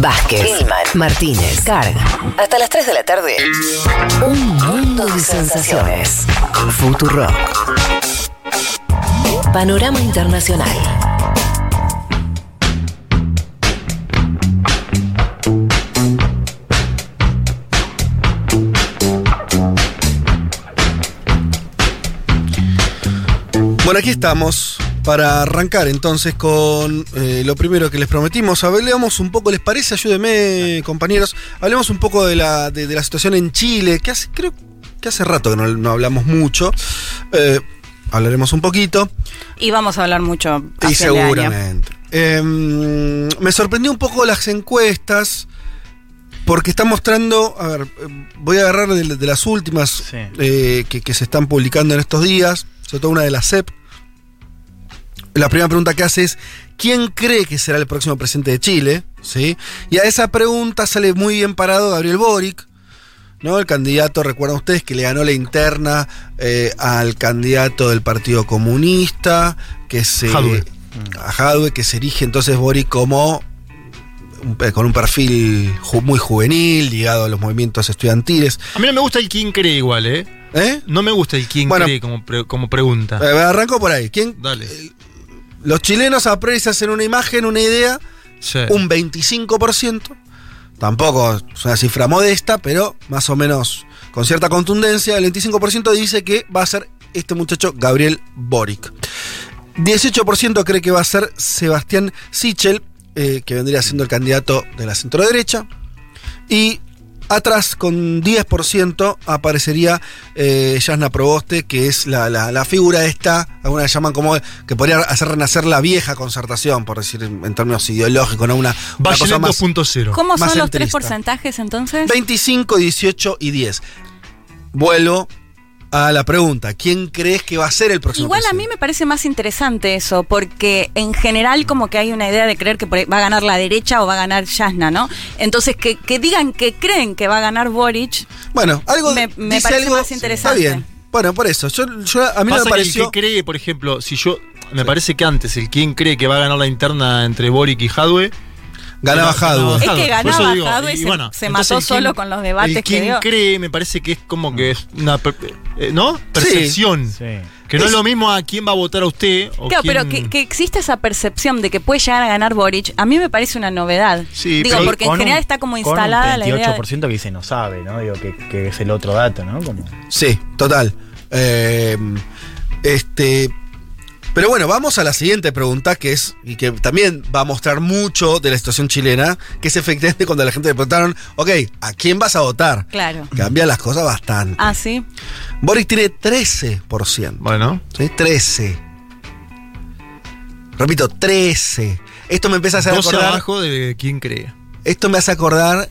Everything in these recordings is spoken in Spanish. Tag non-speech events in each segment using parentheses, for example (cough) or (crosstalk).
Vázquez, Hillman, Martínez, Carga. Hasta las 3 de la tarde. Un mundo de sensaciones. Futuro. Panorama Internacional. Bueno, aquí estamos para arrancar entonces con eh, lo primero que les prometimos. Hablemos un poco, ¿les parece? Ayúdenme, compañeros. Hablemos un poco de la, de, de la situación en Chile, que hace, creo que hace rato que no, no hablamos mucho. Eh, hablaremos un poquito. Y vamos a hablar mucho. Y año. seguramente. Eh, me sorprendió un poco las encuestas. Porque está mostrando, a ver, voy a agarrar de, de las últimas Sí. eh, que, que se están publicando en estos días, sobre todo una de la CEP. La primera pregunta que hace es, ¿quién cree que será el próximo presidente de Chile? ¿Sí? Y a esa pregunta sale muy bien parado Gabriel Boric, ¿no? El candidato, recuerdan ustedes, que le ganó la interna eh, al candidato del Partido Comunista, que se... Jadwe. A Jadwe, que se erige entonces Boric como un- con un perfil ju- muy juvenil, ligado a los movimientos estudiantiles. A mí no me gusta el quién cree igual, ¿eh? ¿Eh? No me gusta el quién Bueno. cree como, pre- como pregunta. Eh, arranco por ahí. ¿Quién, Dale. Los chilenos a priori se hacen una imagen, una idea, Sí. un 25%. Tampoco es una cifra modesta, pero más o menos con cierta contundencia. El 25% dice que va a ser este muchacho Gabriel Boric. 18% cree que va a ser Sebastián Sichel, eh, que vendría siendo el candidato de la centro derecha. Y atrás, con 10%, aparecería eh, Yasna Proboste, que es la, la- la figura esta, algunas llaman como que podría hacer renacer la vieja concertación, por decir en, términos ideológicos, ¿no? Una, una cosa más. 2.0. ¿Cómo Más son los tres porcentajes entonces? 25, 18 y 10. Vuelvo a la pregunta: ¿quién crees que va a ser el próximo Igual a mí me parece más interesante eso, porque en general como que hay una idea de creer que por ahí va a ganar la derecha o va a ganar Yasna, ¿no? Entonces que, que digan que creen que va a ganar Boric, Bueno, algo Me- me dice parece algo- más interesante. Está bien. Bueno, por eso. Yo, yo- a mí Pasa me que el pareció. que cree, por ejemplo, si yo. Me parece que antes el quien cree que va a ganar la interna entre Boric y Jadwe. Ganaba Jadwe. Es que ganaba digo, Jadwe y y se- bueno, se mató solo con los debates el que quien dio. cree me parece que es como que es una. eh, ¿No? Percepción. Sí. Que no es, Es- lo mismo a quién va a votar a usted. O Claro, quién- pero que, que existe esa percepción de que puede llegar a ganar Boric, a mí me parece una novedad. Sí, Digo, pero porque en general un- está como con instalada la idea. 28% que dice no sabe, ¿no? Digo, que, que es el otro dato, ¿no? Como... Sí, total. Eh, este. Pero bueno, vamos a la siguiente pregunta, que es, y que también va a mostrar mucho de la situación chilena, que es efectivamente cuando la gente le preguntaron, ok, ¿a quién vas a votar? Claro. Cambia las cosas bastante. Ah, sí. Boric tiene 13%. Bueno. ¿sí? 13. Repito, 13. Esto me empieza a hacer 12 acordar. abajo de quién cree. Esto me hace acordar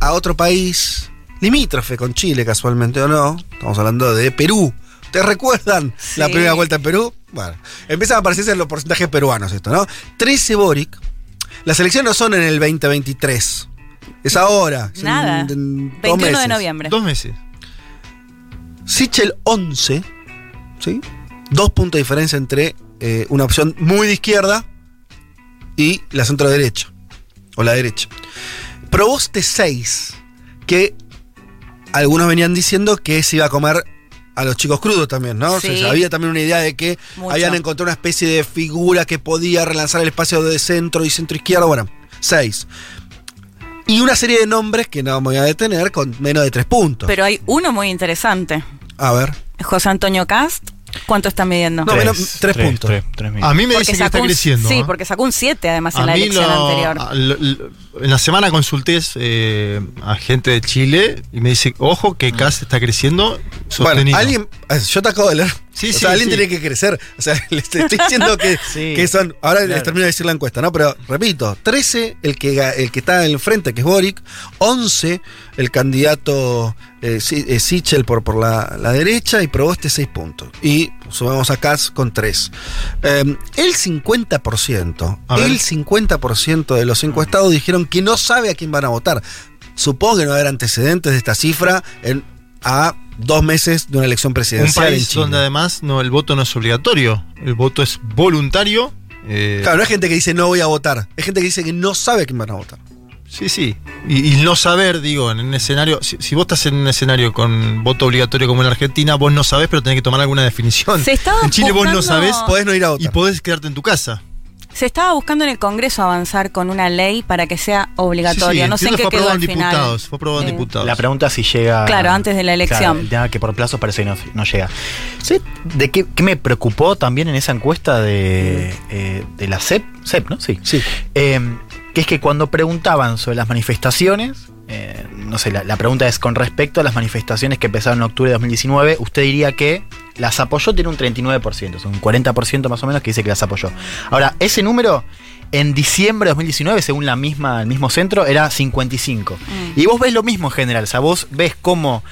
a otro país limítrofe con Chile, casualmente o no. Estamos hablando de Perú. ¿Te recuerdan Sí. la primera vuelta en Perú? Bueno, empiezan a aparecerse los porcentajes peruanos esto, ¿no? 13 Boric. Las elecciones no son en el 2023. Es ahora. Nada. en- en dos 21 de meses. noviembre. Dos meses. Sichel 11, ¿sí? Dos puntos de diferencia entre eh, una opción muy de izquierda y la centro derecha. O la derecha. Proboste 6, que algunos venían diciendo que se iba a comer a los chicos crudos también, ¿no? O sea, Sí. había también una idea de que Mucho. habían encontrado una especie de figura que podía relanzar el espacio de centro y centro izquierda. Bueno, 6. Y una serie de nombres que no me voy a detener con menos de 3 puntos. Pero hay uno muy interesante. a ver. José Antonio Cast, ¿cuánto está midiendo? No, menos tres puntos. tres A mí me Porque dicen que está un- creciendo. Sí, ¿eh? porque sacó un 7 además en A la elección lo- anterior. a- lo- lo- en la semana consulté eh, a gente de Chile y me dice, ojo que CAS está creciendo sostenido. Bueno, alguien. Eh, Yo te acabo de leer. Sí, o sí, sea, alguien sí. tiene que crecer. O sea, (laughs) les estoy diciendo que, (laughs) que son. Ahora les termino de decir la encuesta, ¿no? Pero repito: 13 el que, el que está en el frente, que es Boric. 11 el candidato eh, eh, Sichel por, por la, la derecha. Y Proboste 6 puntos. Y sumamos a Katz con 3. Eh, el 50%. A ver. El 50% de los encuestados dijeron que no sabe a quién van a votar. Supongo que no va a haber antecedentes de esta cifra en, a dos meses de una elección un presidencial en país donde además no, el voto no es obligatorio, el voto es voluntario. eh, Claro, no es gente que dice no voy a votar, es gente que dice que no sabe a quién van a votar. Sí, sí. Y, y no saber, digo, en un escenario, si, si vos estás en un escenario con voto obligatorio como en Argentina, vos no sabés, pero tenés que tomar alguna definición. Se en Chile vos no sabés Podés no ir a y votar. podés quedarte en tu casa. Se estaba buscando en el Congreso avanzar con una ley para que sea obligatorio. Sí, sí, no sé en qué quedó al final. Fue aprobado en Eh, diputados. La pregunta es si llega. Claro, antes de la elección. Claro, tema que por plazos parece que no, no llega. ¿Sí? ¿De qué, qué me preocupó también en esa encuesta de, eh, de la CEP? CEP, ¿no? Sí. Sí. Eh, que es que cuando preguntaban sobre las manifestaciones, eh, no sé, la, la pregunta es con respecto a las manifestaciones que empezaron en octubre de 2019, usted diría que las apoyó, tiene un 39%, son un 40% más o menos que dice que las apoyó. Ahora, ese número en diciembre de 2019, según la misma, el mismo centro, era 55. Mm. Y vos ves lo mismo en general, o sea, vos ves cómo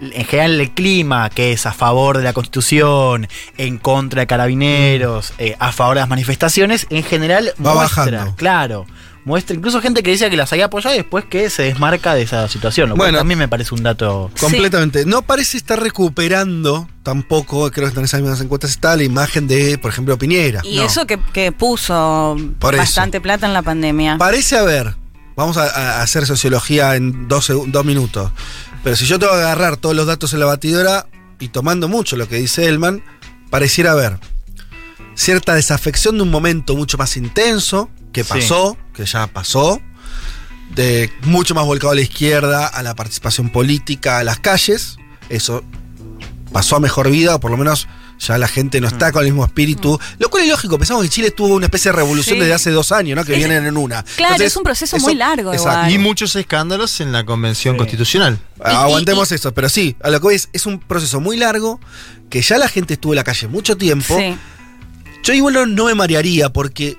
en general el clima, que es a favor de la constitución, en contra de carabineros, eh, a favor de las manifestaciones, en general Va muestra, bajando. claro, muestra incluso gente que decía que las había apoyado y después que se desmarca de esa situación, lo cual Bueno. también me parece un dato... Sí. Completamente. No parece estar recuperando tampoco, creo que en esas mismas encuestas está la imagen de, por ejemplo, Piñera. Y No. eso que, que puso Por eso. bastante plata en la pandemia. Parece haber, vamos a, a hacer sociología en dos, dos minutos, pero si yo tengo que agarrar todos los datos en la batidora y tomando mucho lo que dice Elman, pareciera haber cierta desafección de un momento mucho más intenso, que Sí. pasó, que ya pasó, de mucho más volcado a la izquierda, a la participación política, a las calles, eso pasó a mejor vida, o por lo menos ya la gente no está con el mismo espíritu, lo cual es lógico, pensamos que Chile tuvo una especie de revolución Sí. desde hace dos años, ¿no? Que Es- vienen en una. Claro, Entonces, es un proceso eso- muy largo igual. Y muchos escándalos en la convención Sí. constitucional. Y- Aguantemos y- eso, pero sí, a lo que voy es, es un proceso muy largo, que ya la gente estuvo en la calle mucho tiempo. Sí. Yo igual no, no me marearía porque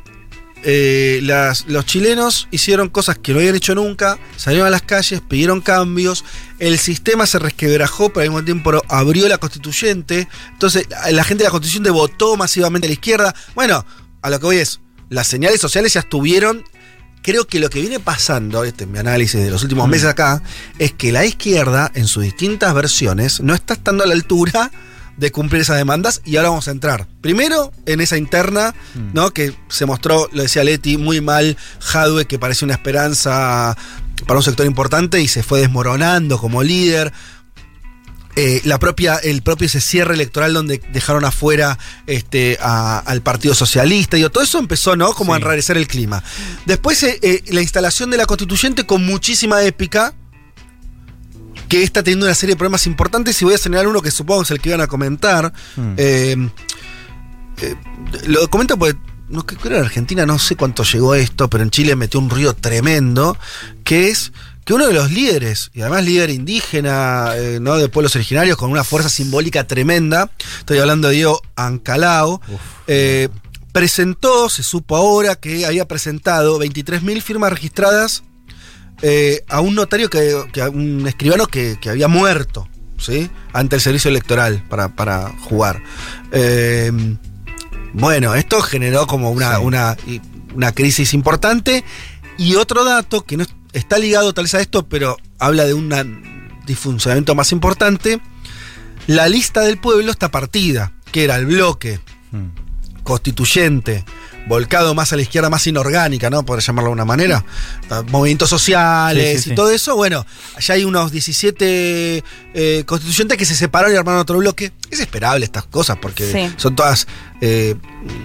eh, las- los chilenos hicieron cosas que no habían hecho nunca, salieron a las calles, pidieron cambios, el sistema se resquebrajó, pero al mismo tiempo abrió la constituyente, entonces la gente de la constituyente votó masivamente a la izquierda. Bueno, a lo que voy es, las señales sociales ya estuvieron. Creo que lo que viene pasando, este es mi análisis de los últimos meses acá, es que la izquierda, en sus distintas versiones, no está estando a la altura de cumplir esas demandas y ahora vamos a entrar. Primero, en esa interna, ¿no? Que se mostró, lo decía Leti, muy mal Jadwe, que parecía una esperanza para un sector importante y se fue desmoronando como líder. Eh, la propia, el propio ese cierre electoral donde dejaron afuera este, a- al Partido Socialista. Digo, todo eso empezó, ¿no? Como a enrarecer el clima. Después, eh, eh, la instalación de la constituyente con muchísima épica que está teniendo una serie de problemas importantes y voy a señalar uno que supongo es el que iban a comentar. Mm. Eh, eh, lo comento porque no, creo que en Argentina no sé cuánto llegó esto, pero en Chile metió un ruido tremendo, que es que uno de los líderes, y además líder indígena, eh, ¿no? de pueblos originarios, con una fuerza simbólica tremenda, estoy hablando de Diego Ancalao, eh, presentó, se supo ahora que había presentado 23.000 firmas registradas eh, a un notario, que, que a un escribano que, que había muerto, ¿sí? Ante el servicio electoral para, para jugar. Eh, bueno, esto generó como una, Sí. una, crisis importante. Y otro dato que no es- está ligado tal vez a esto, pero habla de un disfuncionamiento más importante. La lista del pueblo está partida, que era el bloque Mm. constituyente, volcado más a la izquierda, más inorgánica, ¿no? Por llamarlo de una manera. Ah, Movimientos sociales Sí, sí, y sí. todo eso. Bueno, allá hay unos 17 eh, constituyentes que se separaron y armaron otro bloque. Es esperable estas cosas porque Sí. son todas eh,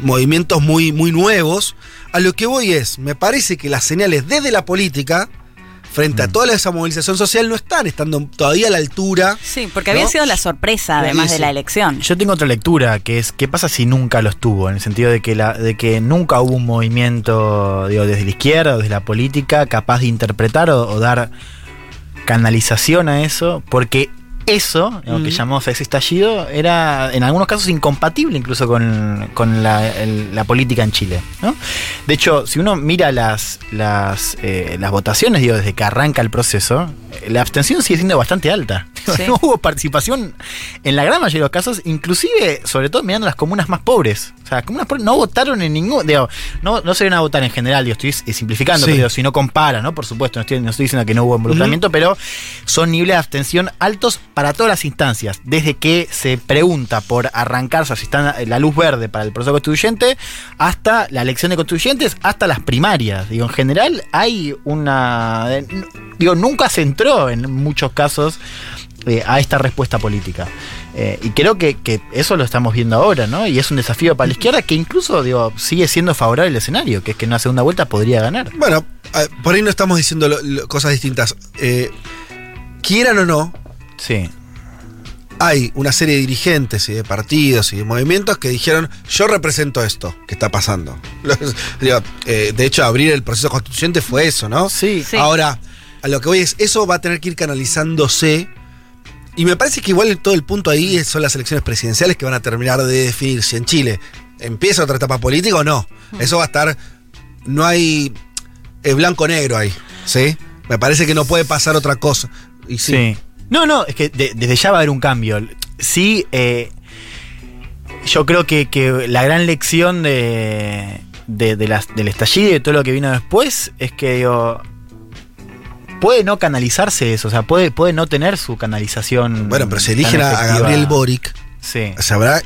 movimientos muy, muy nuevos. A lo que voy es, me parece que las señales desde la política, frente Mm. a toda esa movilización social, no están estando todavía a la altura. Sí, porque había sido la sorpresa, además de la elección. Yo tengo otra lectura, que es qué pasa si nunca lo estuvo, en el sentido de que, la, de que nunca hubo un movimiento digo, desde la izquierda o desde la política capaz de interpretar o, o dar canalización a eso, porque eso, lo que Mm. llamamos ese estallido, era en algunos casos incompatible incluso con, con la, el- la política en Chile. ¿no? De hecho, si uno mira las, las, eh, las votaciones, digo, desde que arranca el proceso, la abstención sigue siendo bastante alta. (laughs) Sí. No hubo participación en la gran mayoría de los casos, inclusive, sobre todo mirando las comunas más pobres. O sea, Comunas por no votaron en ningún. Digo, no, no se van a votar en general, digo, estoy simplificando, Sí. pero digo, si no compara, ¿no? Por supuesto, no estoy, no estoy diciendo que no hubo involucramiento, pero son niveles de abstención altos para todas las instancias. Desde que se pregunta por arrancarse, si está la luz verde para el proceso constituyente, hasta la elección de constituyentes, hasta las primarias. Digo, en general hay una. eh, Digo, nunca se entró en muchos casos eh, a esta respuesta política. Eh, y creo que, eso lo estamos viendo ahora, ¿no? Y es un desafío para la izquierda que incluso, digo, sigue siendo favorable el escenario, que es que en una segunda vuelta podría ganar. Bueno, por ahí no estamos diciendo cosas distintas. Quieran o no, Sí. hay una serie de dirigentes y de partidos y de movimientos que dijeron, yo represento esto que está pasando. (laughs) Los- digo, eh, de hecho, abrir el proceso constituyente fue eso, ¿no? Sí. Sí. Ahora, a lo que voy es, eso va a tener que ir canalizándose. Y me parece que igual todo el punto ahí son las elecciones presidenciales que van a terminar de definir si en Chile empieza otra etapa política o no. Eso va a estar. No hay eh, blanco-negro ahí. ¿Sí? Me parece que no puede pasar otra cosa. Y sí. Sí. No, no, es que de- desde ya va a haber un cambio. Sí, eh, yo creo que, que la gran lección de, de- de las- del estallido y de todo lo que vino después es que digo, puede no canalizarse eso, o sea, puede, puede no tener su canalización. Bueno, pero si tan eligen a. Gabriel Boric, Sí. se habrá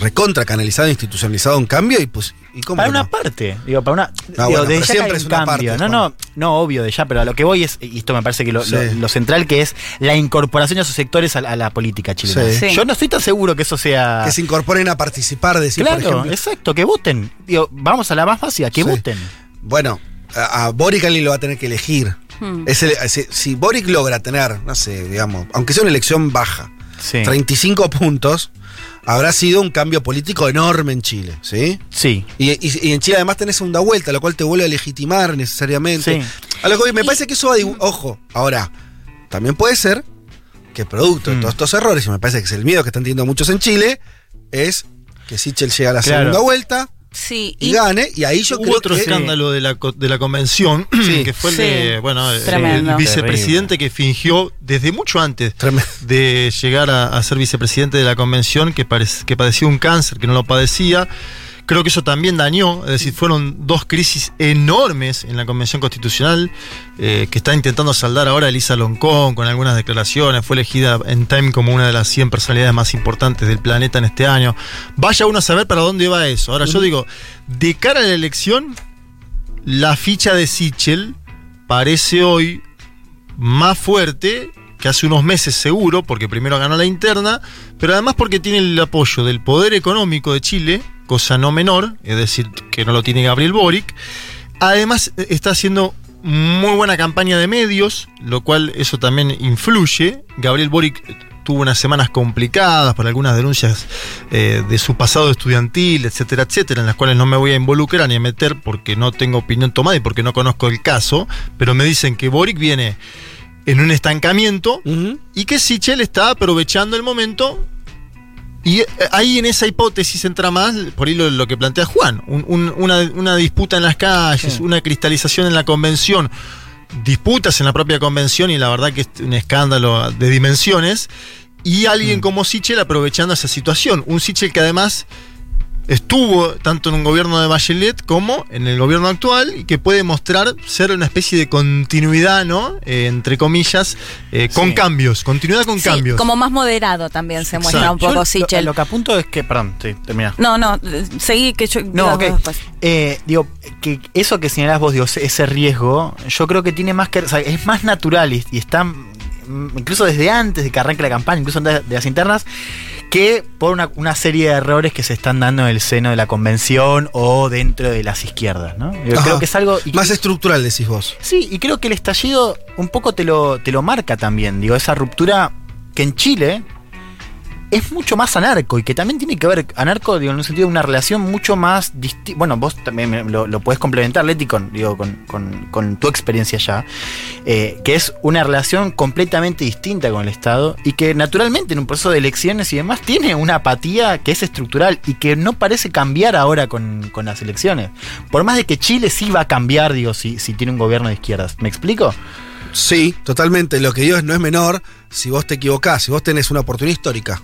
recontra canalizado, institucionalizado un cambio y pues. ¿y cómo Para una no? parte, digo, para una. Ah, digo, bueno, desde pero ya que siempre hay es un una cambio. parte, no, no, no, obvio, de ya, pero a lo que voy es, y esto me parece que lo, Sí. lo- lo central que es la incorporación de esos sectores a, la- a la política chilena. Sí. Sí. Yo no estoy tan seguro que eso sea. Que se incorporen a participar, decir, claro, por ejemplo. exacto, que voten. Digo, vamos a la más básica, que Sí. voten. Bueno, a, a Boric alguien lo va a tener que elegir. Hmm. Es el- si, si Boric logra tener, no sé, digamos, aunque sea una elección baja, Sí. 35 puntos, habrá sido un cambio político enorme en Chile, ¿sí? Sí. Y, y- y en Chile además tenés segunda vuelta, lo cual te vuelve a legitimar necesariamente. Sí. A lo que me parece que eso va a Ojo, ahora, también puede ser que producto de Mm. todos estos errores, y me parece que es el miedo que están teniendo muchos en Chile, es que Sichel llega a la Claro. segunda vuelta Sí, y, y gane, y ahí yo Hubo creo otro que. escándalo de la, de la convención, (clears throat) Sí. que fue el Sí. de, bueno, el- Tremendo. el vicepresidente que fingió desde mucho antes Tremendo. de llegar a, a ser vicepresidente de la convención, que, que padecía un cáncer, que no lo padecía. Creo que eso también dañó, es decir, fueron dos crisis enormes en la Convención Constitucional eh, que está intentando saldar ahora Elisa Loncón con algunas declaraciones. Fue elegida en Time como una de las 100 personalidades más importantes del planeta en este año. Vaya uno a saber para dónde va eso. Ahora yo digo, de cara a la elección, la ficha de Sichel parece hoy más fuerte que hace unos meses seguro, porque primero ganó la interna, pero además porque tiene el apoyo del poder económico de Chile, cosa no menor, es decir, que no lo tiene Gabriel Boric. Además eh, está haciendo muy buena campaña de medios, lo cual eso también influye. Gabriel Boric tuvo unas semanas complicadas por algunas denuncias eh, de su pasado estudiantil, etcétera, etcétera, en las cuales no me voy a involucrar ni a meter porque no tengo opinión tomada y porque no conozco el caso, pero me dicen que Boric viene en un estancamiento y que Sichel está aprovechando el momento. Y eh, ahí en esa hipótesis entra más, por ahí lo, lo que plantea Juan, un- un- una, una disputa en las calles, Sí. una cristalización en la convención, disputas en la propia convención y la verdad que es un escándalo de dimensiones, y alguien como Sichel aprovechando esa situación. Un Sichel que además estuvo tanto en un gobierno de Bachelet como en el gobierno actual y que puede mostrar ser una especie de continuidad, ¿no? Eh, entre comillas, eh, con Sí. cambios, continuidad con sí, cambios. como más moderado también se muestra Exacto. un poco Yo lo- Sichel. Lo, que apunto es que. Perdón, sí, termina. No, no, seguí que yo. No, digo ok. después. Eh, digo, que eso que señalás vos, digo, ese riesgo, yo creo que tiene más que. o sea, es más natural y, y está. mm, Incluso desde antes de que arranque la campaña, incluso antes de las internas, que por una, una serie de errores que se están dando en el seno de la convención o dentro de las izquierdas, ¿no? Yo Ajá. creo que es algo. y- Más estructural, decís vos. Sí, y creo que el estallido un poco te lo, te lo marca también. Digo, esa ruptura que en Chile es mucho más anarco y que también tiene que ver, anarco, digo, en un sentido de una relación mucho más distinta. Bueno, vos también lo, lo puedes complementar, Leti, con, digo, con, con- con tu experiencia ya, eh, que es una relación completamente distinta con el Estado y que naturalmente en un proceso de elecciones y demás tiene una apatía que es estructural y que no parece cambiar ahora con, con las elecciones. Por más de que Chile sí va a cambiar, digo, si, si tiene un gobierno de izquierdas. ¿Me explico? Sí, totalmente. Lo que digo es no es menor si vos te equivocás, si vos tenés una oportunidad histórica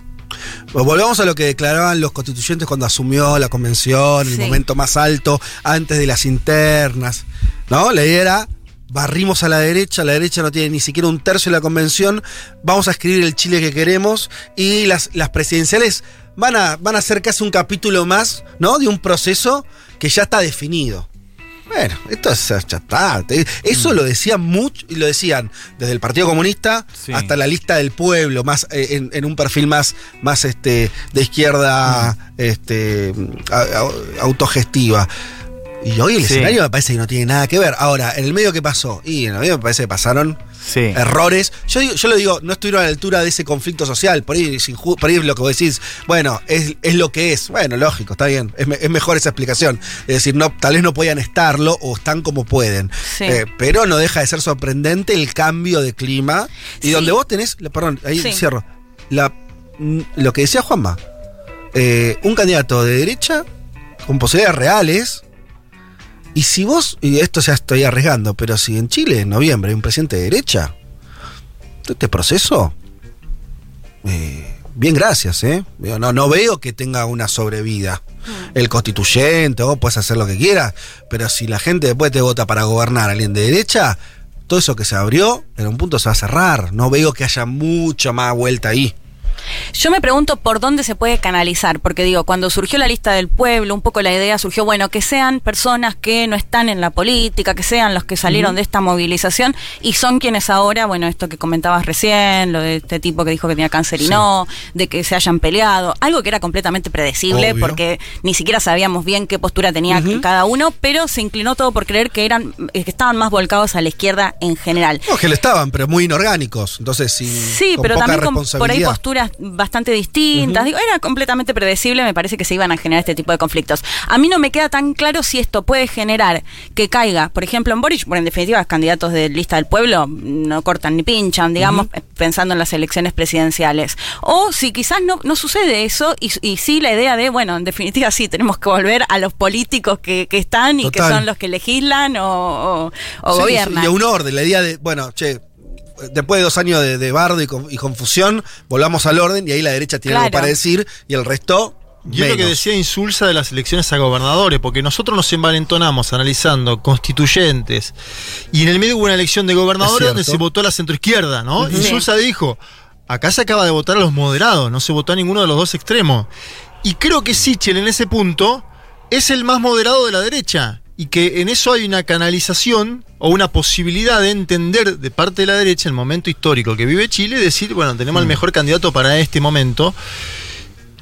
Pues volvamos a lo que declaraban los constituyentes cuando asumió la convención, el Sí. momento más alto, antes de las internas. ¿No? La idea era. Barrimos a la derecha, la derecha no tiene ni siquiera un tercio de la convención, vamos a escribir el Chile que queremos y las, las presidenciales van a, van a ser casi un capítulo más, ¿no? De un proceso que ya está definido. Bueno, esto es, ya está. Eso lo decían mucho, y lo decían desde el Partido Comunista Sí. hasta la lista del pueblo, más eh, en, en un perfil más, más este, de izquierda este, a- a- autogestiva. Y hoy el Sí. escenario me parece que no tiene nada que ver. Ahora, en el medio que pasó, y en el medio me parece que pasaron Sí. errores. Yo, digo- yo lo digo, no estuvieron a la altura de ese conflicto social. Por ahí, es inju- por ahí es lo que vos decís, bueno, es, es lo que es. Bueno, lógico, está bien. Es, me- es mejor esa explicación. Es decir, no, tal vez no podían estarlo o están como pueden. Sí. Eh, pero no deja de ser sorprendente el cambio de clima. Y Sí. donde vos tenés, la- perdón, ahí Sí. cierro. La, mm, lo que decía Juanma, eh, un candidato de derecha con posibilidades reales. Y si vos, y esto ya estoy arriesgando, pero si en Chile en noviembre hay un presidente de derecha, todo este proceso, eh, bien gracias, ¿eh? No, no veo que tenga una sobrevida. El constituyente, vos puedes hacer lo que quieras, pero si la gente después te vota para gobernar a alguien de derecha, todo eso que se abrió, en un punto se va a cerrar. No veo que haya mucha más vuelta ahí. Yo me pregunto por dónde se puede canalizar, porque digo, cuando surgió la lista del pueblo, un poco la idea surgió, bueno, que sean personas que no están en la política, que sean los que salieron de esta movilización y son quienes ahora, bueno, esto que comentabas recién, lo de este tipo que dijo que tenía cáncer y Sí. no, de que se hayan peleado, algo que era completamente predecible Obvio. porque ni siquiera sabíamos bien qué postura tenía cada uno, pero se inclinó todo por creer que eran eh, que estaban más volcados a la izquierda en general. No, que lo estaban, pero muy inorgánicos. Entonces, Sí, con pero poca también con por ahí posturas bastante distintas. Digo, era completamente predecible, me parece que se iban a generar este tipo de conflictos. A mí no me queda tan claro si esto puede generar que caiga, por ejemplo, en Boric, porque en definitiva los candidatos de lista del pueblo no cortan ni pinchan, digamos, pensando en las elecciones presidenciales. O si quizás no, no sucede eso y, y sí la idea de, bueno, en definitiva sí, tenemos que volver a los políticos que, que están y que son los que legislan o, o- o Sí, gobiernan. y a un orden, la idea de, bueno, che, después de dos años de, de bardo y, con- y confusión, volvamos al orden y ahí la derecha tiene algo para decir y el resto. Y es lo que menos. decía Insulsa de las elecciones a gobernadores, porque nosotros nos envalentonamos analizando constituyentes y en el medio hubo una elección de Es gobernadores donde se votó a la centroizquierda, ¿no? Insulsa dijo, acá se acaba de votar a los moderados, no se votó a ninguno de los dos extremos. Y creo que Sichel en ese punto es el más moderado de la derecha y que en eso hay una canalización o una posibilidad de entender de parte de la derecha el momento histórico que vive Chile y decir, bueno, tenemos el mejor candidato para este momento.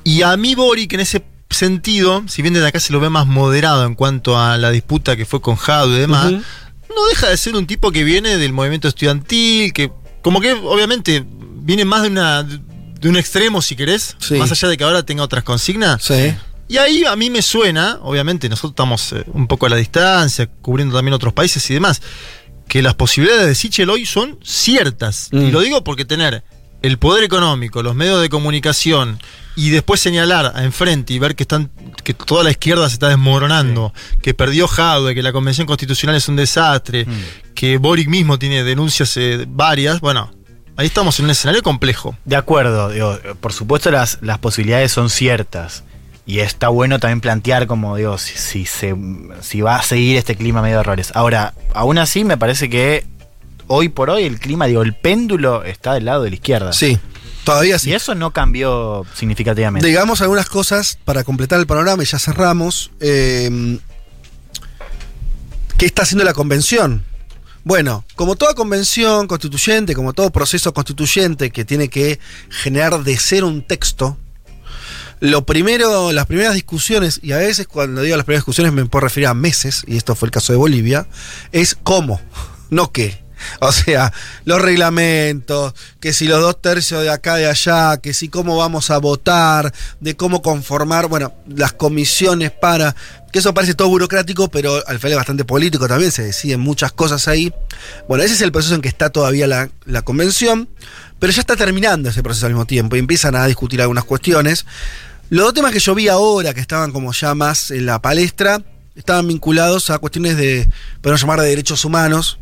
Y a mí Boric en ese sentido, si bien desde acá se lo ve más moderado en cuanto a la disputa que fue con Jado y demás, no deja de ser un tipo que viene del movimiento estudiantil, que como que obviamente viene más de una de un extremo si querés, Sí. más allá de que ahora tenga otras consignas. Sí. Y ahí a mí me suena, obviamente nosotros estamos eh, un poco a la distancia, cubriendo también otros países y demás, que las posibilidades de Sichel hoy son ciertas. Mm. Y lo digo porque tener el poder económico, los medios de comunicación y después señalar a enfrente y ver que están que toda la izquierda se está desmoronando, que perdió Jadwe, que la convención constitucional es un desastre, que Boric mismo tiene denuncias eh, varias, bueno, ahí estamos en un escenario complejo. De acuerdo, digo, por supuesto las, las posibilidades son ciertas. Y está bueno también plantear como, digo, si, si, se, si va a seguir este clima medio de errores. Ahora, aún así me parece que hoy por hoy el clima, digo, el péndulo está del lado de la izquierda. Sí, todavía sí. Y eso no cambió significativamente. Digamos algunas cosas para completar el panorama y ya cerramos. Eh, ¿Qué está haciendo la convención? Bueno, como toda convención constituyente, como todo proceso constituyente que tiene que generar de cero un texto, lo primero, las primeras discusiones, y a veces cuando digo las primeras discusiones me puedo referir a meses, y esto fue el caso de Bolivia, es cómo, (laughs) no qué. O sea, los reglamentos, que si los dos tercios de acá de allá, que si cómo vamos a votar, de cómo conformar, bueno, las comisiones para, que eso parece todo burocrático, pero al final es bastante político también, se deciden muchas cosas ahí. Bueno, ese es el proceso en que está todavía la, la convención, pero ya está terminando ese proceso al mismo tiempo y empiezan a discutir algunas cuestiones. Los dos temas que yo vi ahora, que estaban como ya más en la palestra, estaban vinculados a cuestiones de, podemos llamar, de derechos humanos.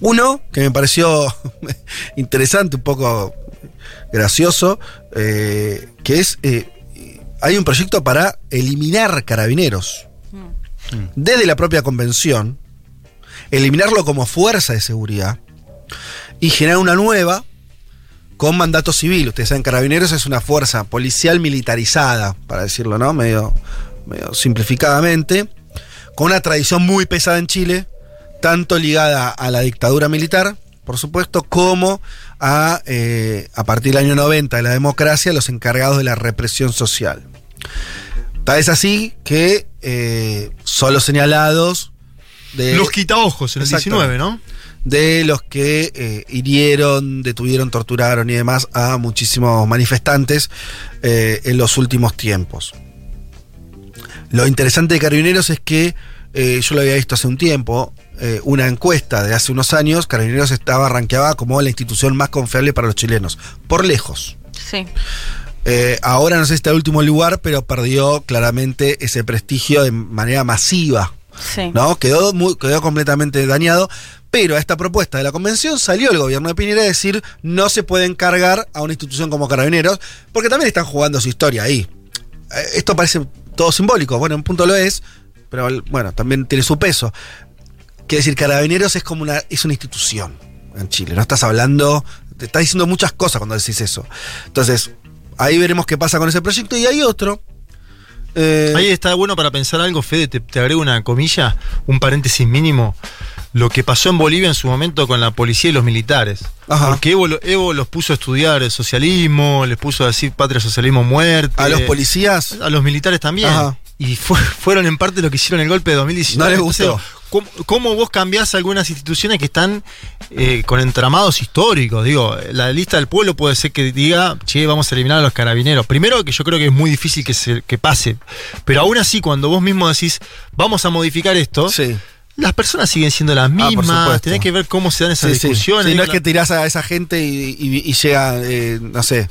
Uno, que me pareció (laughs) interesante, un poco gracioso, eh, que es, eh, hay un proyecto para eliminar carabineros desde la propia convención, eliminarlo como fuerza de seguridad y generar una nueva con mandato civil. Ustedes saben, carabineros es una fuerza policial militarizada, para decirlo, ¿no? Medio, medio simplificadamente, con una tradición muy pesada en Chile, tanto ligada a la dictadura militar, por supuesto, como a, eh, a partir del año 90 de la democracia, los encargados de la represión social. Tal es así que eh, son los señalados de Los quitaojos en el Exactamente. 19, ¿no? De los que eh, hirieron, detuvieron, torturaron y demás a muchísimos manifestantes eh, en los últimos tiempos. Lo interesante de Carabineros es que eh, yo lo había visto hace un tiempo, una encuesta de hace unos años, Carabineros estaba rankeada como la institución más confiable para los chilenos, por lejos. Sí. Eh, ahora no sé si está en último lugar, pero perdió claramente ese prestigio de manera masiva. Sí. ¿no? Quedó, muy- quedó completamente dañado. Pero a esta propuesta de la convención salió el gobierno de Piñera a decir no se puede encargar a una institución como Carabineros, porque también están jugando su historia ahí. Eh, Esto parece todo simbólico, bueno, en punto lo es, pero bueno, también tiene su peso. Quiere decir, Carabineros es como una, es una institución en Chile, no estás hablando, te estás diciendo muchas cosas cuando decís eso. Entonces, ahí veremos qué pasa con ese proyecto y hay otro. Eh, Ahí está bueno para pensar algo, Fede, te, te agrego una comilla, un paréntesis mínimo. Lo que pasó en Bolivia en su momento con la policía y los militares. Ajá. Porque Evo, Evo los puso a estudiar el socialismo, les puso a decir patria, socialismo, muerte. a los policías A los militares también. Ajá. Y fue- (laughs) fueron en parte lo que hicieron el golpe de 2019. No les gustó. Entonces, ¿cómo, cómo vos cambiás algunas instituciones que están eh, con entramados históricos? Digo, la lista del pueblo puede ser que diga, che, vamos a eliminar a los carabineros. Primero, que yo creo que es muy difícil que, se, que pase. Pero aún así, cuando vos mismo decís, vamos a modificar esto, Sí. las personas siguen siendo las Ah, mismas. supuesto. Tenés que ver cómo se dan esas Sí, discusiones. Sí, no es que tirás a esa gente y, y- y llega, eh, no sé,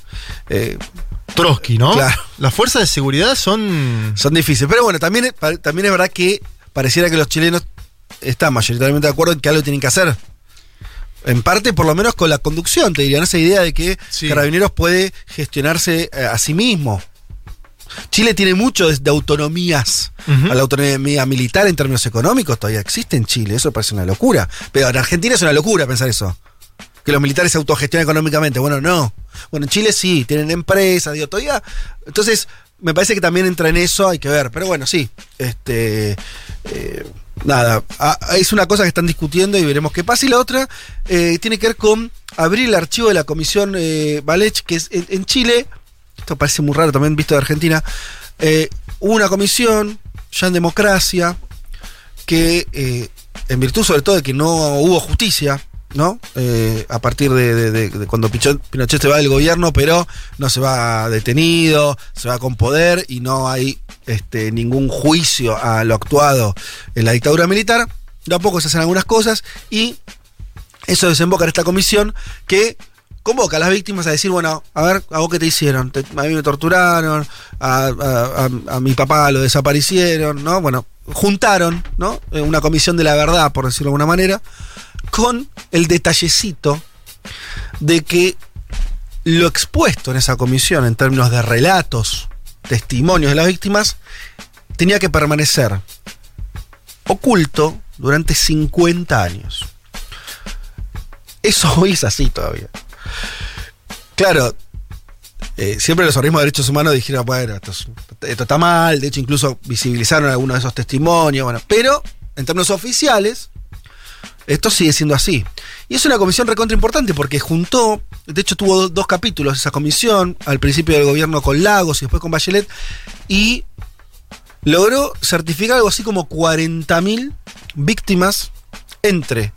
eh, Trotsky, ¿no? Claro. Las fuerzas de seguridad son. son difíciles. Pero bueno, también, es- pa- también es verdad que pareciera que los chilenos están mayoritariamente de acuerdo en que algo tienen que hacer. En parte, por lo menos con la conducción, te dirían esa idea de que Sí. Carabineros puede gestionarse eh, a sí mismo. Chile tiene mucho de, autonomías. La autonomía militar en términos económicos todavía existe en Chile, eso parece una locura. Pero en Argentina es una locura pensar eso. Que los militares se autogestionen económicamente. Bueno, no. Bueno, en Chile sí, tienen empresas, digo, todavía. Entonces, me parece que también entra en eso, hay que ver. Pero bueno, sí. Este. eh, nada, a- es una cosa que están discutiendo y veremos qué pasa. Y la otra eh, tiene que ver con abrir el archivo de la comisión eh, Balech, que es en, Chile. Esto parece muy raro también visto de Argentina. eh, hubo una comisión, ya en democracia, que eh, en virtud sobre todo de que no hubo justicia, ¿no? Eh, a partir de, cuando Pinochet se va del gobierno, pero no se va detenido, se va con poder y no hay este, ningún juicio a lo actuado en la dictadura militar. De a poco se hacen algunas cosas y eso desemboca en esta comisión que convoca a las víctimas a decir, bueno, a ver, ¿a vos qué te hicieron? A mí me torturaron, a mi papá lo desaparecieron, ¿no? Bueno, juntaron, ¿no? Eh, Una comisión de la verdad, por decirlo de alguna manera, con el detallecito de que lo expuesto en esa comisión en términos de relatos, testimonios de las víctimas, tenía que permanecer oculto durante 50 años. Eso hoy (laughs) es así todavía. Claro, eh, siempre los organismos de derechos humanos dijeron, bueno, esto, es- esto está mal, de hecho incluso visibilizaron algunos de esos testimonios, bueno, pero en términos oficiales, esto sigue siendo así. Y es una comisión recontra importante porque juntó, de hecho tuvo do- dos capítulos esa comisión, al principio del gobierno con Lagos y después con Bachelet, y logró certificar algo así como 40.000 víctimas entre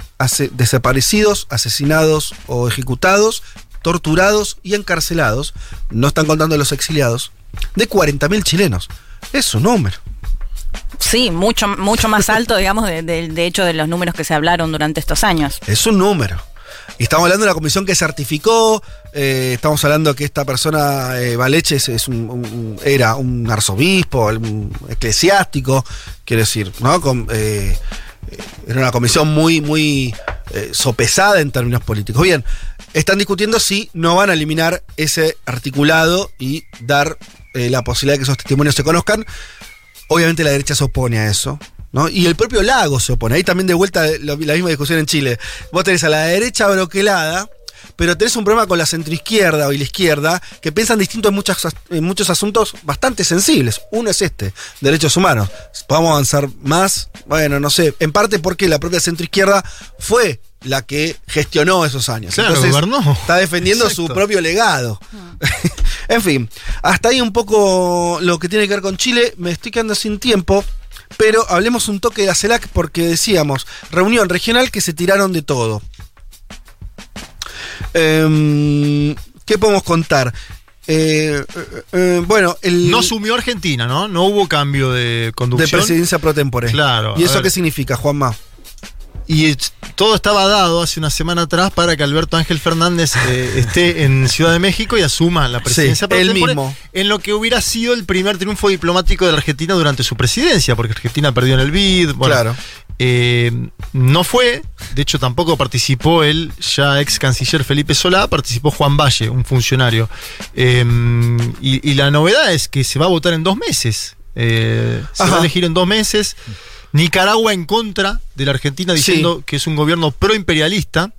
desaparecidos, asesinados o ejecutados, torturados y encarcelados, no están contando los exiliados, de 40.000 chilenos. Es un número. Sí, mucho, mucho más alto, digamos, de, de- de hecho de los números que se hablaron durante estos años. Es un número. Y estamos hablando de una comisión que certificó, eh, estamos hablando que esta persona, eh, Baleche, es, es un- era un arzobispo, un eclesiástico, quiero decir, ¿no? Con, eh, eh, era una comisión muy, muy eh, sopesada en términos políticos. Bien, están discutiendo si no van a eliminar ese articulado y dar eh, la posibilidad de que esos testimonios se conozcan. Obviamente la derecha se opone a eso. ¿no? Y el propio Lago se opone. Ahí también de vuelta la misma discusión en Chile. Vos tenés a la derecha broquelada, pero tenés un problema con la centroizquierda o la izquierda que piensan distinto en, muchas, en muchos asuntos bastante sensibles. Uno es este, derechos humanos. ¿Podemos avanzar más? Bueno, no sé. En parte porque la propia centroizquierda fue la que gestionó esos años. Claro, gobernó. Está defendiendo su propio legado. (laughs) en fin, hasta ahí un poco lo que tiene que ver con Chile. Me estoy quedando sin tiempo. Pero hablemos un toque de la CELAC porque decíamos, reunión regional que se tiraron de todo. Em, ¿Qué podemos contar? Eh, eh, eh, bueno, el No sumió Argentina, ¿no? No hubo cambio de de conducción. presidencia pro tempore. Claro, ¿Y eso ver. qué significa, Juanma? Y todo estaba dado hace una semana atrás para que Alberto Ángel Fernández eh, (laughs) esté en Ciudad de México y asuma la presidencia Sí, él mismo. En lo que hubiera sido el primer triunfo diplomático de la Argentina durante su presidencia, porque Argentina perdió en el BID. Bueno, Claro. eh, no fue, de hecho tampoco participó el ya ex canciller Felipe Solá, participó Juan Valle, un funcionario. Eh, y, y la novedad es que se va a votar en dos meses. Eh, se va a elegir en dos meses. Nicaragua en contra de la Argentina diciendo que es un gobierno proimperialista.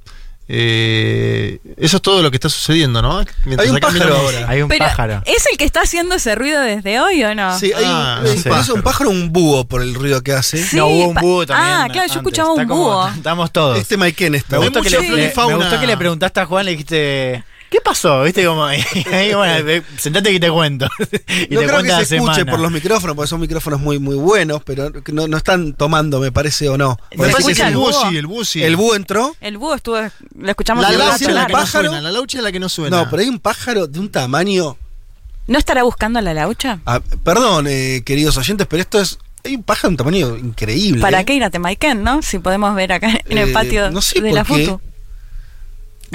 Eh, eso es todo lo que está sucediendo, ¿no? Mientras Hay un acá pájaro ahora. Hay un Pero, pájaro. ¿es el que está haciendo ese ruido desde hoy o no? Sí, hay Ah, un, no eh, sé. un pájaro o un búho por el ruido que hace. Sí, no, hubo un búho también. Ah, claro, yo escuchaba un como- búho. Estamos todos. Este Maiken está. me, gustó que le, le- me gustó que le preguntaste a Juan, le dijiste. ¿Qué pasó? ¿Viste? Como, (laughs) ahí, bueno, sentate que te cuento. (laughs) y no te creo que se escuche semana. por los micrófonos, porque son micrófonos muy, muy buenos, pero no, no están tomando, me parece, o no. ¿Se Me parece que escucha el sí, el búho sí. El búho entró. El búho estuvo, lo escuchamos La laucha es la que no suena. La laucha es la que no suena. No, pero hay un pájaro de un tamaño. ¿No estará buscando la laucha? Ah, perdón, eh, queridos oyentes, pero esto es. Hay un pájaro de un tamaño increíble. ¿Para qué ir a Temaiken, no? Si podemos ver acá en el Eh, patio no sé de por la qué. foto.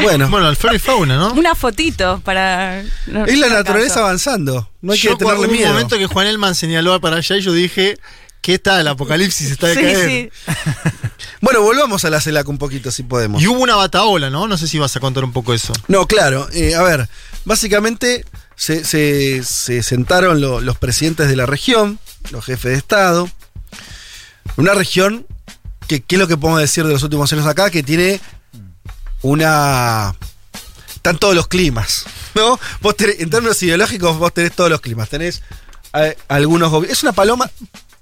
Bueno, Bueno, flora y fauna, ¿no? Una fotito para... no- es la naturaleza caso. avanzando. No hay Yo que tenerle hubo miedo. un momento que Juan Elman señaló para allá y yo dije, ¿qué está? El apocalipsis está de Sí, caer. sí. (laughs) Bueno, volvamos a la CELAC un poquito, si podemos. Y hubo una bataola, ¿no? No sé si vas a contar un poco eso. No, claro. eh, a ver, básicamente se, se- se sentaron lo- los presidentes de la región, los jefes de Estado. Una región que, ¿qué es lo que podemos decir de los últimos años acá? Que tiene una... Están todos los climas, ¿no? Vos tenés- en términos ideológicos vos tenés todos los climas. Tenés eh, algunos gobiernos... Es una paloma,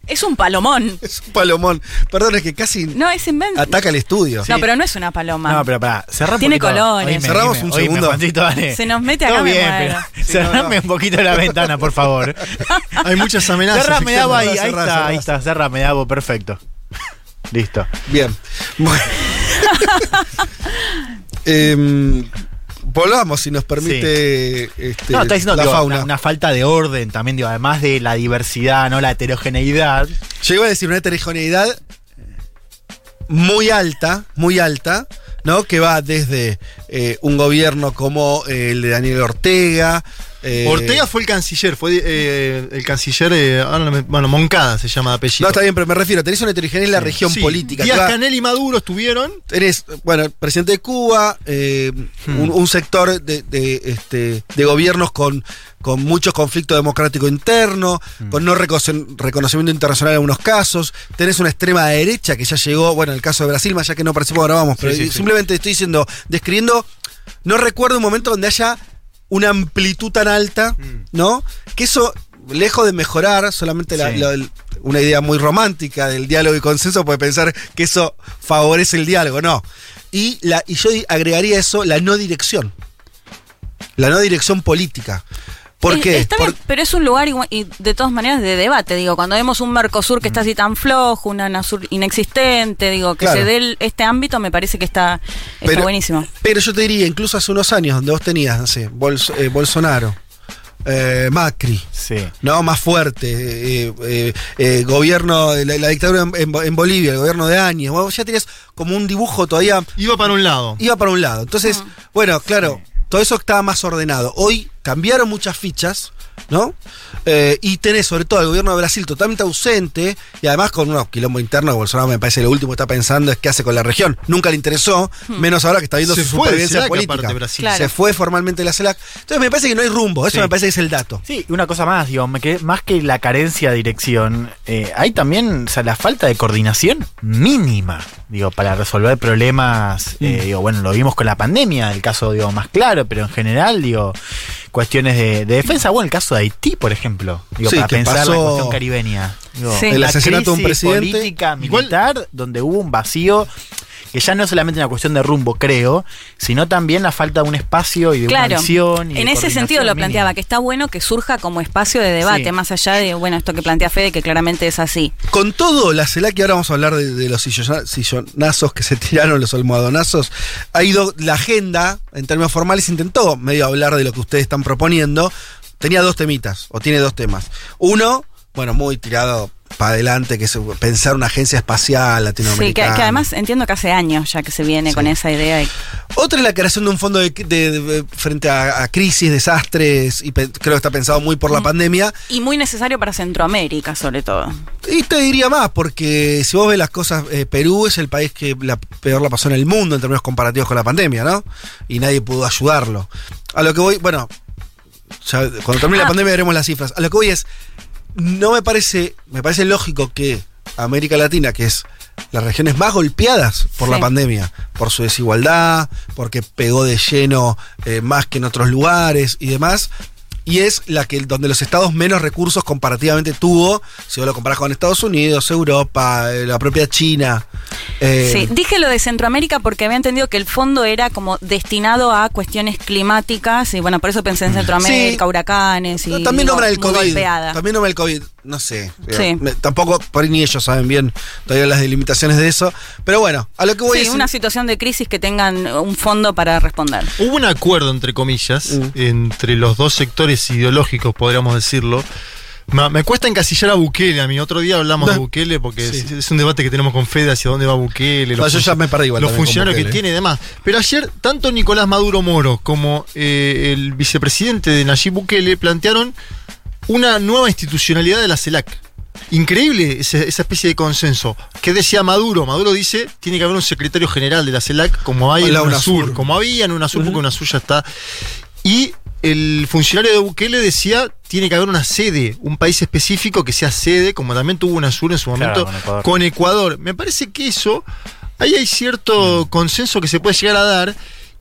Es un palomón. (laughs) es un palomón. Perdón, es que casi No, es inmenso. ataca el estudio. No, pero no es una paloma. No, pero pará, cerrá un Tiene poquito. colores. Oíme, Cerramos oíme, un oíme, segundo. Juancito. Se nos mete Todo acá, me bien, pero cerrame un poquito la ventana, por favor. (laughs) Hay muchas amenazas. cerrame. Davo, ahí, ahí cerrá, está, cerrá. ahí está, cerrame, Davo, perfecto. Listo. Bien. Bueno. (laughs) Em, volvamos, si nos permite este, No, está diciendo la digo, fauna. Una, una falta de orden también, digo, además de la diversidad, no la heterogeneidad. Yo iba a decir una heterogeneidad muy alta, muy alta, ¿no? Que va desde eh, un gobierno como eh, el de Daniel Ortega. Eh, Ortega fue el canciller, fue eh, el canciller, eh, bueno, Moncada se llama de apellido. No, está bien, pero me refiero, tenés una heterogeneidad en la región Sí, política. Díaz va- Canel y Maduro estuvieron. Tenés, bueno, el presidente de Cuba, eh, un, un sector de, de, este, de gobiernos con, con muchos conflictos democráticos internos, con no recono- reconocimiento internacional en algunos casos. Tenés una extrema derecha que ya llegó, bueno, en el caso de Brasil, más allá que no participó, ahora vamos, pero sí, sí. simplemente estoy diciendo, describiendo, no recuerdo un momento donde haya una amplitud tan alta, ¿no? Que eso, lejos de mejorar, solamente la- Sí. la- el- una idea muy romántica del diálogo y consenso puede pensar que eso favorece el diálogo, no. Y, la, y yo agregaría eso, la no dirección. La no dirección política. ¿Por Es- qué? Está Por- bien, pero es un lugar igual- y de todas maneras de debate, digo, cuando vemos un Mercosur que está así tan flojo, una Nasur inexistente, digo, que Claro. se dé el- este ámbito me parece que está, está Pero- buenísimo. Pero yo te diría, incluso hace unos años, donde vos tenías, no sé, eh, Bolsonaro, eh, Macri, Sí. ¿no? Más fuerte, eh, eh, eh, gobierno, de la, la dictadura en, en Bo- en Bolivia, el gobierno de Áñez, vos ya tenías como un dibujo todavía Iba para un lado. iba para un lado. Entonces, bueno, claro, todo eso estaba más ordenado. Hoy cambiaron muchas fichas, ¿no? Eh, y tenés sobre todo al gobierno de Brasil totalmente ausente y además con unos quilombo interno que Bolsonaro me parece lo último que está pensando es qué hace con la región. Nunca le interesó, menos ahora que está viendo Se su supervivencia CELAC, política. aparte, Brasil. Claro. Se fue formalmente de la CELAC. Entonces me parece que no hay rumbo, eso Sí. me parece que es el dato. Sí, y una cosa más, digo, me quedé- más que la carencia de dirección, eh, hay también o sea, la falta de coordinación mínima, digo, para resolver problemas, eh, digo, bueno, lo vimos con la pandemia, el caso, digo, más claro, pero en general, digo, cuestiones de, de defensa, bueno, el caso de Haití, por ejemplo, digo, Sí, para que pensar la pasó- cuestión caribeña. Digo, Sí. El asesinato de un crisis presidente. política, Igual- militar, donde hubo un vacío que ya no es solamente una cuestión de rumbo, creo, sino también la falta de un espacio y de Claro, una visión. en ese sentido lo planteaba, mínima. que está bueno que surja como espacio de debate, Sí. más allá de, bueno, esto que plantea Fede, que claramente es así. Con todo, la CELAC, y ahora vamos a hablar de, de los sillona- sillonazos que se (laughs) tiraron, los almohadonazos, ha ido, la agenda, en términos formales, intentó medio hablar de lo que ustedes están proponiendo. Tenía dos temitas, o tiene dos temas. Uno, bueno, muy tirado para adelante, que es pensar una agencia espacial Sí, que, latinoamericana. que además entiendo que hace años ya que se viene Sí. con esa idea. y- Otra es la creación de un fondo de, de- de- frente a, a crisis, desastres, y pe- creo que está pensado muy por la Mm. pandemia. y muy necesario para Centroamérica, sobre todo. Y te diría más, porque si vos ves las cosas, eh, Perú es el país que la peor la pasó en el mundo en términos comparativos con la pandemia, ¿no? Y nadie pudo ayudarlo. A lo que voy, bueno, ya cuando termine la Ah. pandemia veremos las cifras. A lo que voy es, no me parece, me parece lógico que América Latina, que es las regiones más golpeadas por la pandemia, por su desigualdad, porque pegó de lleno eh, más que en otros lugares y demás, y es la que donde los estados menos recursos comparativamente tuvo, si vos lo comparás con Estados Unidos, Europa, eh, la propia China. eh, Sí, dije lo de Centroamérica porque había entendido que el fondo era como destinado a cuestiones climáticas y bueno, por eso pensé en Centroamérica, Sí. huracanes y no, también nombra el COVID. golpeada. También nombra el COVID. No sé. Sí. Me- tampoco, por ahí ni ellos saben bien todavía las delimitaciones de eso. Pero bueno, a lo que voy Sí, es. una situación de crisis que tengan un fondo para responder. Hubo un acuerdo, entre comillas, Mm. entre los dos sectores ideológicos, podríamos decirlo. Me, me cuesta encasillar a Bukele. A mí otro día hablamos de. Bukele porque Sí. es, es un debate que tenemos con Fede hacia dónde va Bukele. No, yo ya me perdí igual Los con funcionarios que tiene y demás. Pero ayer, tanto Nicolás Maduro Moro como eh, el vicepresidente de Nayib Bukele plantearon una nueva institucionalidad de la CELAC. Increíble esa especie de consenso. ¿Qué decía Maduro? Maduro dice tiene que haber un secretario general de la CELAC como hay O en la UNASUR. UNASUR. Como había en UNASUR, porque UNASUR ya está. Y el funcionario de Bukele decía tiene que haber una sede, un país específico que sea sede, como también tuvo UNASUR en su momento con Ecuador. con Ecuador. Me parece que eso, ahí hay cierto consenso que se puede llegar a dar.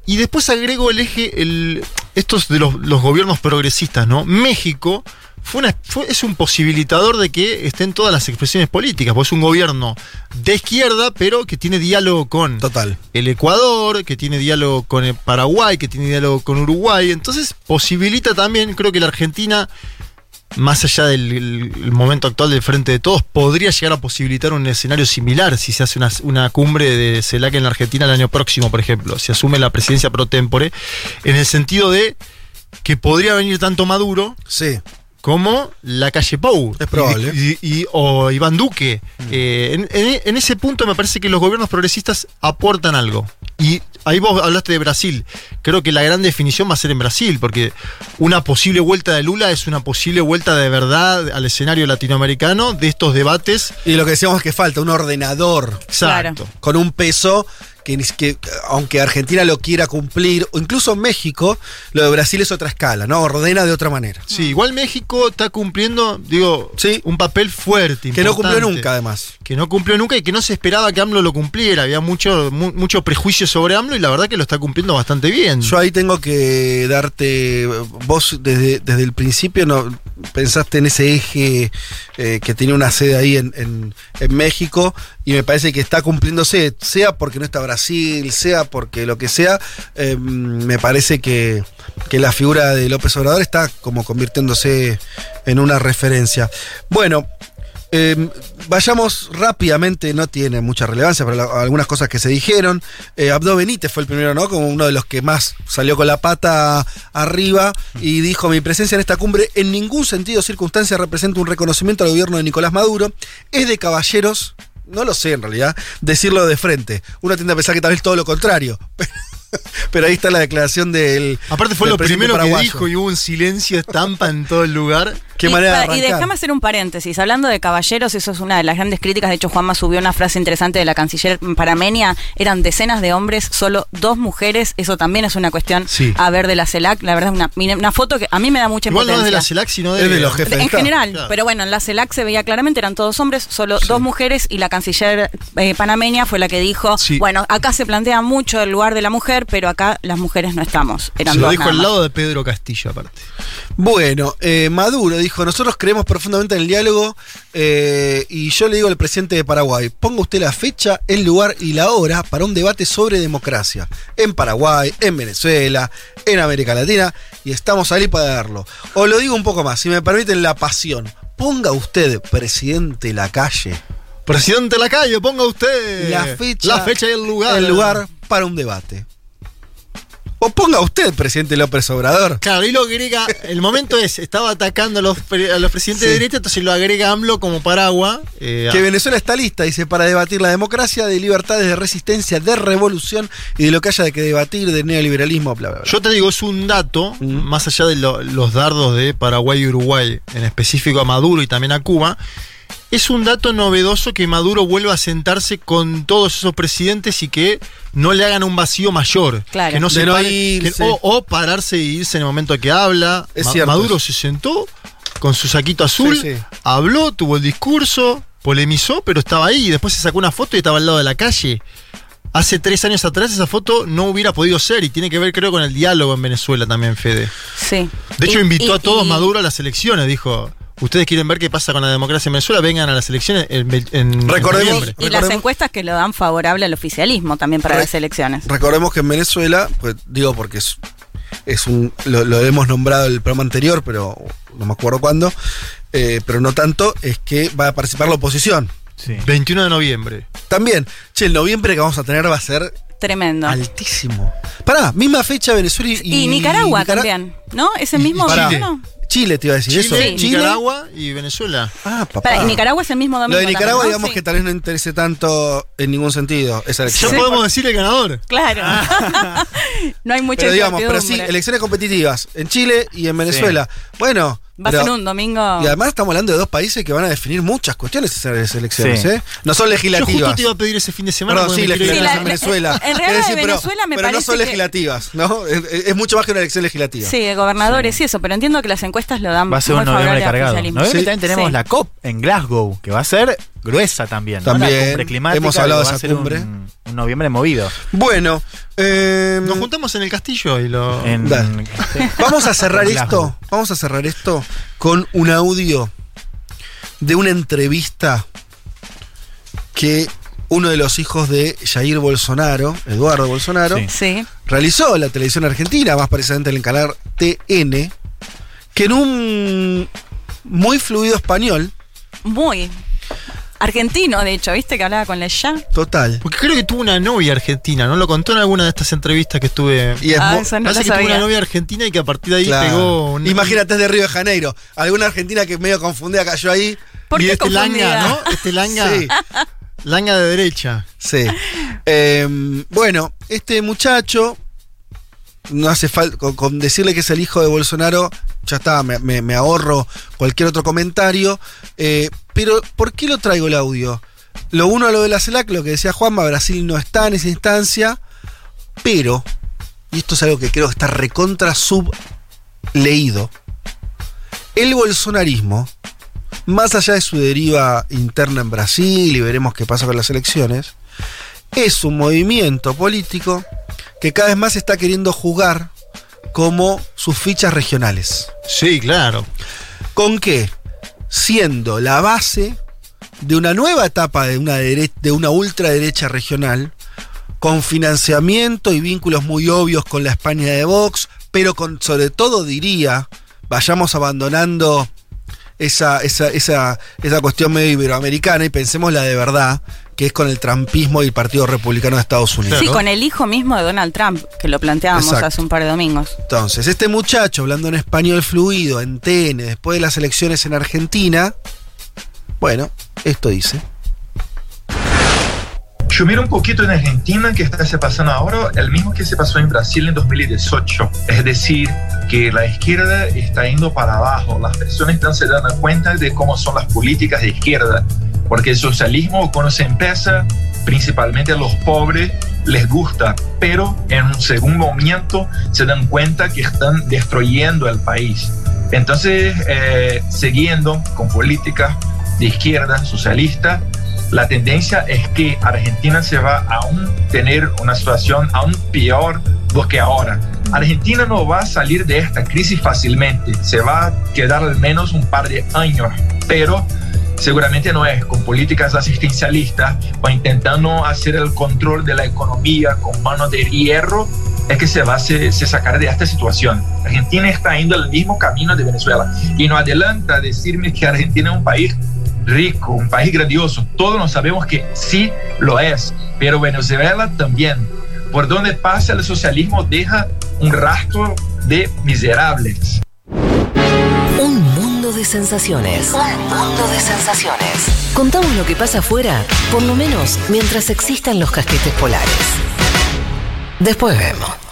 Y después agrego el eje, el, estos de los, los gobiernos progresistas, ¿no? México fue una, fue- es un posibilitador de que estén todas las expresiones políticas, porque es un gobierno de izquierda, pero que tiene diálogo con Total. el Ecuador, que tiene diálogo con el Paraguay, que tiene diálogo con Uruguay. Entonces posibilita también, creo que la Argentina, más allá del el- el momento actual del Frente de Todos, podría llegar a posibilitar un escenario similar si se hace una, una cumbre de CELAC en la Argentina el año próximo, por ejemplo, si asume la presidencia pro tempore, en el sentido de que podría venir tanto Maduro Sí. Como la calle Pou. Es probable. Y, y- y- o Iván Duque. Eh, en, en- en ese punto me parece que los gobiernos progresistas aportan algo. Y ahí vos hablaste de Brasil. Creo que la gran definición va a ser en Brasil, porque una posible vuelta de Lula es una posible vuelta de verdad al escenario latinoamericano de estos debates. Y lo que decíamos es que falta, un ordenador Exacto. con un peso que, que, aunque Argentina lo quiera cumplir, o incluso México, lo de Brasil es otra escala, ¿no? Ordena de otra manera. Sí, igual México está cumpliendo, digo, Sí. un papel fuerte. Que no cumplió nunca, además. que no cumplió nunca y que no se esperaba que AMLO lo cumpliera. Había mucho, mu- mucho prejuicio sobre AMLO y la verdad que lo está cumpliendo bastante bien. Yo ahí tengo que darte. Vos desde, desde el principio no pensaste en ese eje eh, que tiene una sede ahí en, en- en México y me parece que está cumpliéndose, sea porque no está Brasil, sea porque lo que sea. eh, me parece que, la figura de López Obrador está como convirtiéndose en una referencia. Bueno. Eh, vayamos rápidamente, no tiene mucha relevancia, pero algunas cosas que se dijeron. Eh, Abdo Benítez fue el primero, ¿no? Como uno de los que más salió con la pata arriba y dijo: Mi presencia en esta cumbre en ningún sentido o circunstancia representa un reconocimiento al gobierno de Nicolás Maduro. Es de caballeros, no lo sé en realidad, decirlo de frente. Uno tiende a pensar que tal vez todo lo contrario. (laughs) Pero, (laughs) Pero ahí está la declaración del. Aparte fue del lo primero que dijo y hubo un silencio estampa en todo el lugar. Qué y, manera de y déjame hacer un paréntesis. Hablando de caballeros, eso es una de las grandes críticas. De hecho, Juanma subió una frase interesante de la canciller Paramenia. Eran decenas de hombres, solo dos mujeres. Eso también es una cuestión Sí. a ver de la CELAC. La verdad es una, una foto que a mí me da mucha Igual no es de la CELAC, sino de, de los jefes. En general, Claro. pero bueno, en la CELAC se veía claramente, eran todos hombres, solo dos mujeres y la canciller eh, panameña fue la que dijo, Sí. bueno, acá se plantea mucho el lugar de la mujer, pero acá las mujeres no estamos. Eran Se lo dijo al lado de Pedro Castillo, aparte. Bueno, eh, Maduro dijo, nosotros creemos profundamente en el diálogo eh, y yo le digo al presidente de Paraguay, ponga usted la fecha, el lugar y la hora para un debate sobre democracia en Paraguay, en Venezuela, en América Latina y estamos ahí para darlo. O lo digo un poco más, si me permiten la pasión, ponga usted, presidente la calle, Presidente de la calle, ponga usted la fecha, la fecha y el lugar. el lugar para un debate. O ponga usted, presidente López Obrador. Claro, y lo agrega, el momento es, estaba atacando a los, a los presidentes Sí. de derecha, entonces lo agrega AMLO como paraguas. eh, Que Venezuela está lista, dice, para debatir la democracia, de libertades, de resistencia, de revolución y de lo que haya de que debatir, de neoliberalismo, bla, bla, bla. Yo te digo, es un dato, Mm. más allá de lo- los dardos de Paraguay y Uruguay, en específico a Maduro y también a Cuba, es un dato novedoso que Maduro vuelva a sentarse con todos esos presidentes y que no le hagan un vacío mayor. Claro. Que no se pare- que- o, o pararse e irse en el momento que habla. Es Ma- cierto Maduro se sentó con su saquito azul, Sí, sí. habló, tuvo el discurso, polemizó, pero estaba ahí y después se sacó una foto y estaba al lado de la calle. Hace tres años atrás esa foto no hubiera podido ser y tiene que ver creo con el diálogo en Venezuela también, Fede. Sí. De hecho Y- invitó y- a todos y- Maduro a las elecciones, dijo, ustedes quieren ver qué pasa con la democracia en Venezuela, vengan a las elecciones en, en Recordemos- noviembre. Y las encuestas que lo dan favorable al oficialismo también para Re- las elecciones. Recordemos que en Venezuela, pues digo porque es, es un. Lo, lo hemos nombrado el programa anterior, pero no me acuerdo cuándo. eh, pero no tanto, es que va a participar la oposición. Sí. 21 de noviembre. También, che, el noviembre que vamos a tener va a ser Tremendo. altísimo. Pará, misma fecha Venezuela y, y, Nicaragua Nicara- también, ¿no? Ese mismo y pará. Chile te iba a decir Chile, eso. Sí. Nicaragua y Venezuela. Ah, papá. Pará, y Nicaragua es el mismo domingo. Lo de Nicaragua, también, ¿no? digamos Sí. que tal vez no interese tanto en ningún sentido esa Ya elección. podemos decir el ganador. Claro. (laughs) no hay mucha Pero digamos, pero sí, elecciones competitivas en Chile y en Venezuela. Bueno, Va a pero- ser un domingo. y además estamos hablando de dos países que van a definir muchas cuestiones esas elecciones, Sí. ¿eh? No son Yo justo legislativas. te iba a pedir ese fin de semana. Perdón, sí, legislativas Sí, en la- Venezuela. en realidad Es de pero- Venezuela me pero no parece son que- legislativas, ¿no? Es, mucho más que una elección legislativa. Sí, de gobernadores y eso, pero entiendo que las encuestas lo dan Va a ser muy un noviembre cargado. Sí. también tenemos Sí. la COP en Glasgow, que va a ser gruesa también. ¿no? También, La cumbre climática. hemos hablado de esa cumbre. Un, un noviembre movido. Bueno, eh, Nos juntamos en el castillo y lo. En-. (laughs) Vamos a cerrar esto. Vamos a cerrar esto con un audio de una entrevista que uno de los hijos de Jair Bolsonaro, Eduardo Bolsonaro, Sí. Sí. realizó en la televisión argentina, más precisamente en el canal TN, que en un muy fluido español, Muy. Argentino, de hecho, ¿viste que hablaba con la ya? total. Porque creo que tuvo una novia argentina, ¿no? Lo contó en alguna de estas entrevistas que estuve. Y es Ah, eso no Parece lo que tuvo una novia argentina y que a partir de ahí claro. pegó un. Imagínate es de Río de Janeiro. Alguna argentina que medio confundida cayó ahí. ¿Por y qué este confundida? langa, ¿no? Este langa. Sí. Langa de derecha. Sí. Eh, bueno, este muchacho, no hace falta, con, con decirle que es el hijo de Bolsonaro, ya está, me, ahorro cualquier otro comentario. Eh, pero, ¿por qué lo traigo el audio? Lo uno a lo de la CELAC, lo que decía Juanma, Brasil no está en esa instancia, pero, y esto es algo que creo que está recontra subleído, el bolsonarismo, más allá de su deriva interna en Brasil y veremos qué pasa con las elecciones, es un movimiento político que cada vez más está queriendo jugar como sus fichas regionales. Sí, claro. ¿Con qué? Siendo la base de una nueva etapa de una, dere- de una ultraderecha regional, con financiamiento y vínculos muy obvios con la España de Vox, pero con, sobre todo diría, vayamos abandonando esa, esa, esa, esa cuestión medio iberoamericana y pensemos la de verdad, que es con el trampismo y el Partido Republicano de Estados Unidos. Sí, con el hijo mismo de Donald Trump, que lo planteábamos Exacto. hace un par de domingos. Entonces, este muchacho hablando en español fluido en TN después de las elecciones en Argentina, bueno, esto dice. Miro un poquito en Argentina que está se pasando ahora, el mismo que se pasó en Brasil en 2018. Es decir, que la izquierda está yendo para abajo. Las personas están se dando cuenta de cómo son las políticas de izquierda. Porque el socialismo, cuando se empieza, principalmente a los pobres les gusta, pero en un segundo momento se dan cuenta que están destruyendo el país. Entonces, eh, siguiendo con políticas de izquierda, socialista, la tendencia es que Argentina se va a aún tener una situación aún peor do que ahora. Argentina no va a salir de esta crisis fácilmente, se va a quedar al menos un par de años, pero seguramente no es con políticas asistencialistas o intentando hacer el control de la economía con mano de hierro, es que se va a sacar de esta situación. Argentina está yendo el mismo camino de Venezuela y no adelanta decirme que Argentina es un país rico, un país grandioso. Todos nos sabemos que sí lo es, pero Venezuela también. Por donde pasa el socialismo deja un rastro de miserables. Un mundo de sensaciones. Un mundo de sensaciones. Contamos lo que pasa afuera, por lo menos mientras existan los casquetes polares. Después vemos.